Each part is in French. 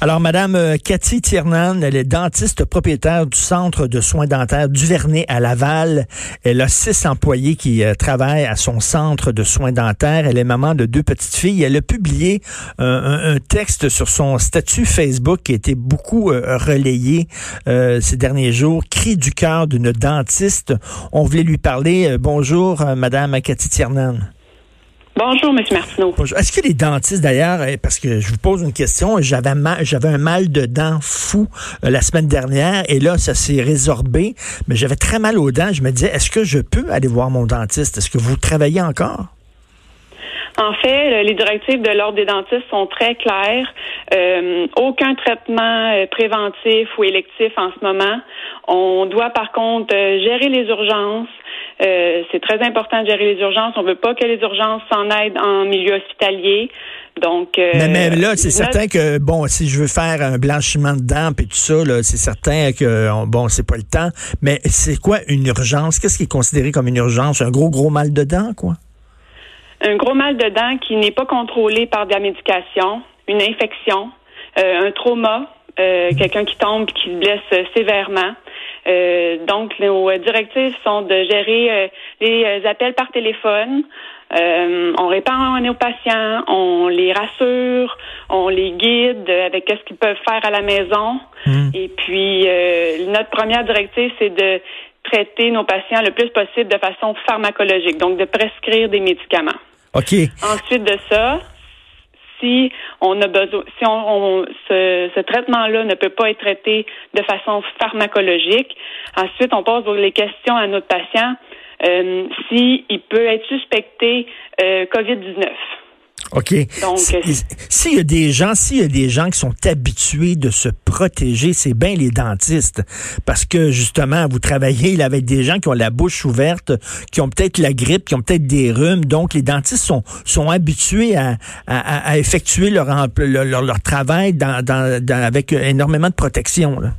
Alors, Madame euh, Cathy Tiernan, elle est dentiste propriétaire du Centre de soins dentaires Duvernay à Laval. Elle a six employés qui euh, travaillent à son centre de soins dentaires. Elle est maman de deux petites filles. Elle a publié euh, un, texte sur son statut Facebook qui a été beaucoup relayé ces derniers jours. Cri du cœur d'une dentiste. On voulait lui parler. bonjour, Madame Cathy Tiernan. Bonjour, M. Martineau. Est-ce que les dentistes, d'ailleurs, eh, parce que je vous pose une question, j'avais j'avais un mal de dents fou euh, la semaine dernière et là, ça s'est résorbé, mais j'avais très mal aux dents. Je me disais, est-ce que je peux aller voir mon dentiste? Est-ce que vous travaillez encore? En fait, les directives de l'Ordre des dentistes sont très claires. Euh, aucun traitement euh, préventif ou électif en ce moment. On doit par contre gérer les urgences, euh, c'est très important de gérer les urgences. On veut pas que les urgences s'en aident en milieu hospitalier. Donc, euh, mais, là, c'est certain que bon, si je veux faire un blanchiment de dents et tout ça, c'est certain que bon, c'est pas le temps. Mais c'est quoi une urgence? Qu'est-ce qui est considéré comme une urgence? Un gros gros mal de dents, quoi? Un gros mal de dents qui n'est pas contrôlé par de la médication, une infection, euh, un trauma, quelqu'un qui tombe et qui se blesse sévèrement. Euh, donc, nos directives sont de gérer euh, les euh, appels par téléphone. on répond nos patients, on les rassure, on les guide avec ce qu'ils peuvent faire à la maison. Hmm. Et puis, notre première directive, c'est de traiter nos patients le plus possible de façon pharmacologique, donc de prescrire des médicaments. OK. Ensuite de ça, si on a besoin, si on, ce, traitement-là ne peut pas être traité de façon pharmacologique, ensuite on pose les questions à notre patient euh, s'il peut être suspecté euh, COVID-19. OK? Donc, s'il y a des gens, s'il y a des gens qui sont habitués de se protéger, c'est bien les dentistes. Parce que, justement, vous travaillez avec des gens qui ont la bouche ouverte, qui ont peut-être la grippe, qui ont peut-être des rhumes. Donc, les dentistes sont, sont habitués à, à, effectuer leur, leur, leur, travail dans, dans, avec énormément de protection. Là.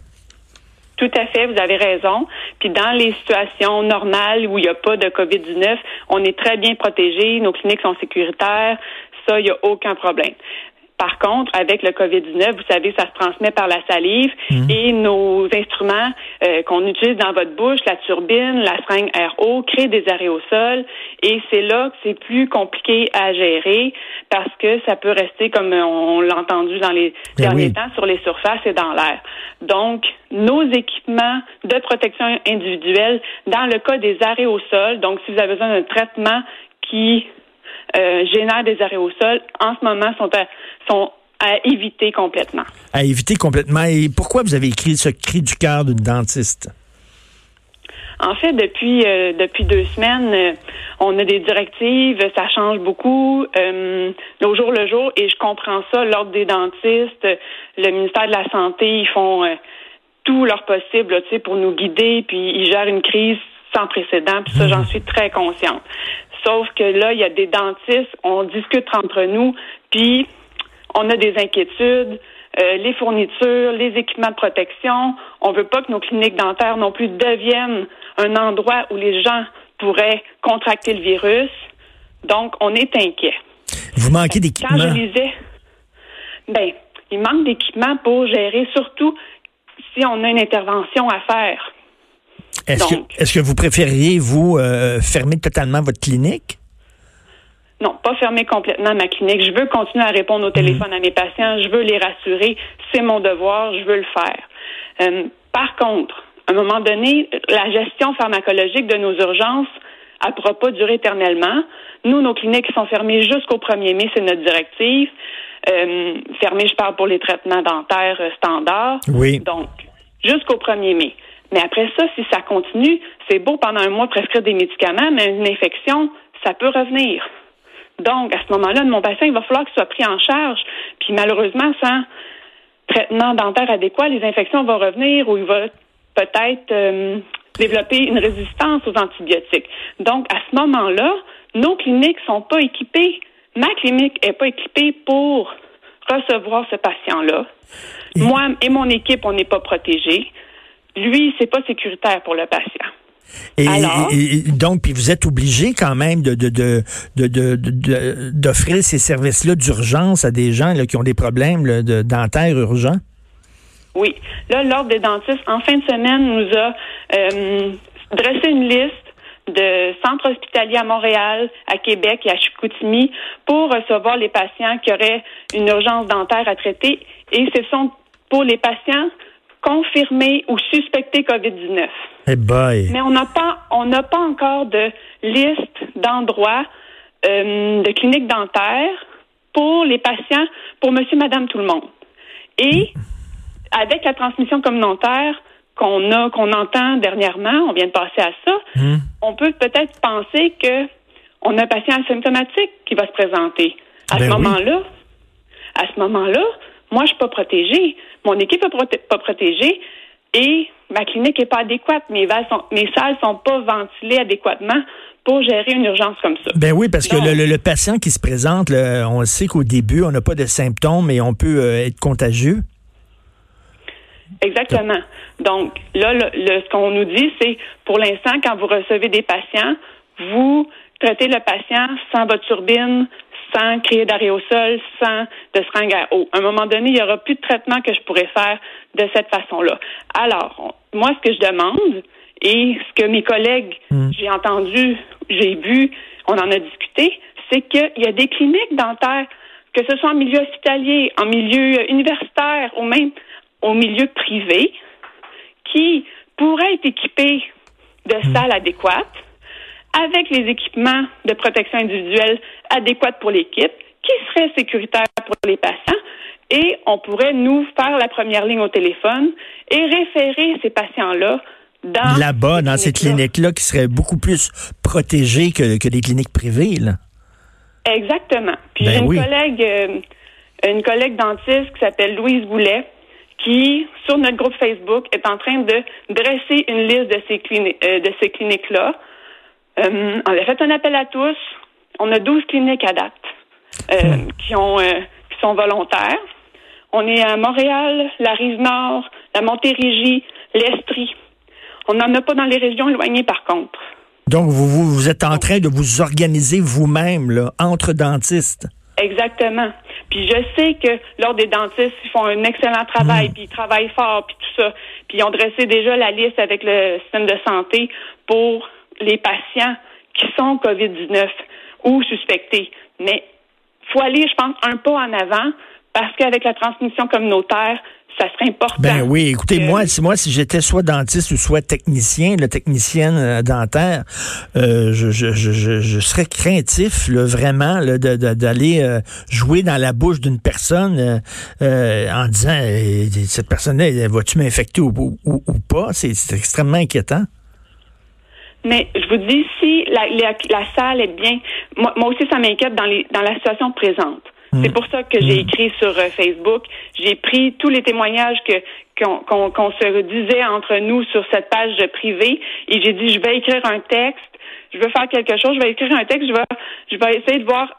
Tout à fait, vous avez raison. Puis dans les situations normales où il n'y a pas de COVID-19, on est très bien protégé, nos cliniques sont sécuritaires, ça, il n'y a aucun problème. Par contre, avec le COVID-19, vous savez, ça se transmet par la salive mhm. et nos instruments euh, qu'on utilise dans votre bouche, la turbine, la seringue RO, créent des aérosols et c'est là que c'est plus compliqué à gérer parce que ça peut rester, comme on l'a entendu dans les ben derniers temps, sur les surfaces et dans l'air. Donc, nos équipements de protection individuelle, dans le cas des aérosols, donc si vous avez besoin d'un traitement qui euh, génèrent des arrêts au sol, en ce moment, sont à, sont à éviter complètement. À éviter complètement. Et pourquoi vous avez écrit ce cri du cœur d'une dentiste? En fait, depuis euh, depuis deux semaines, euh, on a des directives, ça change beaucoup euh, au jour le jour, et je comprends ça. L'ordre des dentistes, le ministère de la santé, ils font tout leur possible, tu sais, pour nous guider, puis ils gèrent une crise sans précédent, puis ça, j'en suis très consciente. Sauf que là, il y a des dentistes, on discute entre nous, puis on a des inquiétudes. Euh, les fournitures, les équipements de protection. On veut pas que nos cliniques dentaires non plus deviennent un endroit où les gens pourraient contracter le virus. Donc, on est inquiet. Vous manquez d'équipement. Quand je disais, ben, il manque d'équipement pour gérer, surtout si on a une intervention à faire. Est-ce que, vous préfériez, vous, euh, fermer totalement votre clinique? Non, pas fermer complètement ma clinique. Je veux continuer à répondre au téléphone à mes patients. Je veux les rassurer. C'est mon devoir. Je veux le faire. Euh, par contre, à un moment donné, la gestion pharmacologique de nos urgences ne pourra pas durer éternellement. Nous, nos cliniques sont fermées jusqu'au 1er mai, c'est notre directive. Euh, fermées, je parle pour les traitements dentaires standards. Oui. Donc, jusqu'au 1er mai. Mais après ça, si ça continue, c'est beau pendant un mois prescrire des médicaments, mais une infection, ça peut revenir. Donc, à ce moment-là, mon patient, il va falloir qu'il soit pris en charge. Puis malheureusement, sans, traitement dentaire adéquat, les infections vont revenir ou il va peut-être euh, développer une résistance aux antibiotiques. Donc, à ce moment-là, nos cliniques sont pas équipées. Ma clinique est pas équipée pour recevoir ce patient-là. Moi et mon équipe, on n'est pas protégés. Lui, c'est pas sécuritaire pour le patient. Et, donc, puis vous êtes obligé quand même de, d'offrir ces services-là d'urgence à des gens qui ont des problèmes de dentaires urgents? Oui. Là, l'Ordre des dentistes, en fin de semaine, nous a euh, dressé une liste de centres hospitaliers à Montréal, à Québec et à Chicoutimi pour recevoir les patients qui auraient une urgence dentaire à traiter. Et ce sont pour les patients confirmés ou suspectés COVID-19. Eh Mais on n'a pas, on n'a pas encore de liste d'endroits euh, de cliniques dentaires pour les patients, pour monsieur, madame, tout le monde. Et avec la transmission communautaire qu'on a, qu'on entend dernièrement, on vient de passer à ça, hmm. on peut peut-être penser que on a un patient asymptomatique qui va se présenter. À ce ben moment-là, à ce moment-là, moi, je suis pas protégée. Mon équipe n'est pas protégée et ma clinique n'est pas adéquate. Mes, sont, mes salles sont pas ventilées adéquatement pour gérer une urgence comme ça. Ben oui, parce que le, patient qui se présente, on sait qu'au début, on n'a pas de symptômes et on peut euh, être contagieux. Exactement. Donc, là, le, ce qu'on nous dit, c'est pour l'instant, quand vous recevez des patients, vous traitez le patient sans votre turbine, sans créer d'aréosol, sans de seringue à eau. À un moment donné, il n'y aura plus de traitement que je pourrais faire de cette façon-là. Alors, moi, ce que je demande, et ce que mes collègues, hmm. j'ai entendu, j'ai vu, on en a discuté, c'est qu'il y a des cliniques dentaires, que ce soit en milieu hospitalier, en milieu universitaire ou même au milieu privé, qui pourraient être équipés de hmm. salles adéquates, avec les équipements de protection individuelle adéquats pour l'équipe, qui seraient sécuritaires pour les patients, et on pourrait nous faire la première ligne au téléphone et référer ces patients-là dans là-bas, dans ces cliniques-là, qui seraient beaucoup plus protégées que, que des cliniques privées. Là. Exactement. Puis ben j'ai une collègue, euh, une collègue dentiste qui s'appelle Louise Goulet, qui, sur notre groupe Facebook, est en train de dresser une liste de ces, euh, de ces cliniques-là. Euh, on a fait un appel à tous. On a 12 cliniques à date euh, hmm. qui, ont, qui sont volontaires. On est à Montréal, la Rive-Nord, la Montérégie, l'Estrie. On n'en a pas dans les régions éloignées, par contre. Donc, vous, vous, êtes en train de vous organiser vous-même, là, entre dentistes. Exactement. Puis je sais que lors des dentistes, ils font un excellent travail, hmm. puis ils travaillent fort, puis tout ça. Puis ils ont dressé déjà la liste avec le système de santé pour les patients qui sont COVID-19 ou suspectés. Mais faut aller, je pense, un pas en avant parce qu'avec la transmission communautaire, ça serait important. Ben oui, écoutez, moi, si moi, si j'étais soit dentiste ou soit technicien, le technicienne euh, dentaire, euh, je, je, je, je, serais craintif, là, vraiment, d'aller euh, jouer dans la bouche d'une personne en disant cette personne-là, va-tu m'infecter ou, ou, pas? C'est extrêmement inquiétant. Mais je vous dis, si la, la, salle est bien, moi, moi aussi, ça m'inquiète dans, les, dans la situation présente. Mm. C'est pour ça que j'ai mm. écrit sur euh, Facebook. J'ai pris tous les témoignages que qu'on se disait entre nous sur cette page privée et j'ai dit je vais écrire un texte, je veux faire quelque chose, je vais écrire un texte, je vais je vais essayer de voir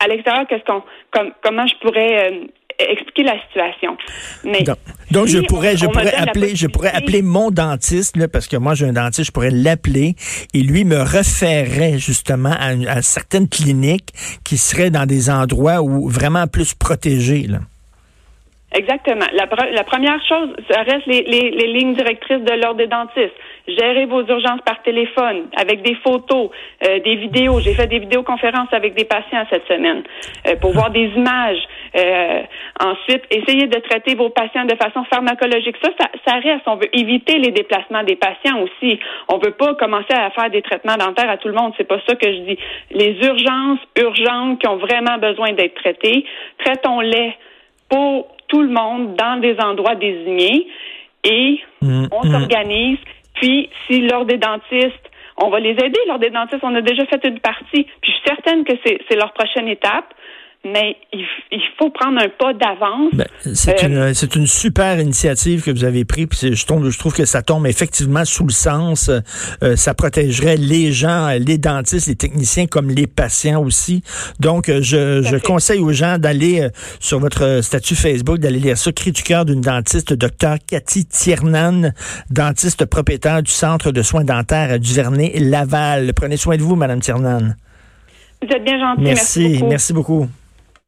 à l'extérieur qu'est-ce qu'on comme, comment je pourrais euh, expliquer la situation. Mais donc, je pourrais, je pourrais appeler, je pourrais appeler mon dentiste là, parce que moi j'ai un dentiste, je pourrais l'appeler et lui me référerait justement à, à, certaines cliniques qui seraient dans des endroits où vraiment plus protégés. Là. Exactement. La, la, première chose, ça reste les, les, les lignes directrices de l'ordre des dentistes. Gérez vos urgences par téléphone, avec des photos, euh, des vidéos. J'ai fait des vidéoconférences avec des patients cette semaine euh, pour voir des images. Euh, ensuite, essayez de traiter vos patients de façon pharmacologique. Ça, ça, ça, reste. On veut éviter les déplacements des patients aussi. On veut pas commencer à faire des traitements dentaires à tout le monde. C'est pas ça que je dis. Les urgences urgentes qui ont vraiment besoin d'être traitées, traitons-les pour tout le monde dans des endroits désignés et mm, on mm. s'organise. Puis, si lors des dentistes, on va les aider. Lors des dentistes, on a déjà fait une partie. Puis, je suis certaine que c'est leur prochaine étape. Mais il, faut prendre un pas d'avance. Ben, c'est une, une, super initiative que vous avez prise. Puis je trouve, je trouve que ça tombe effectivement sous le sens. Euh, ça protégerait les gens, les dentistes, les techniciens, comme les patients aussi. Donc, euh, je, je conseille aux gens d'aller euh, sur votre statut Facebook, d'aller lire ça. Cri du cœur d'une dentiste, docteur Cathy Tiernan, dentiste propriétaire du Centre de soins dentaires à Duvernay-Laval. Prenez soin de vous, Madame Tiernan. Vous êtes bien gentil. Merci, merci beaucoup. Merci beaucoup.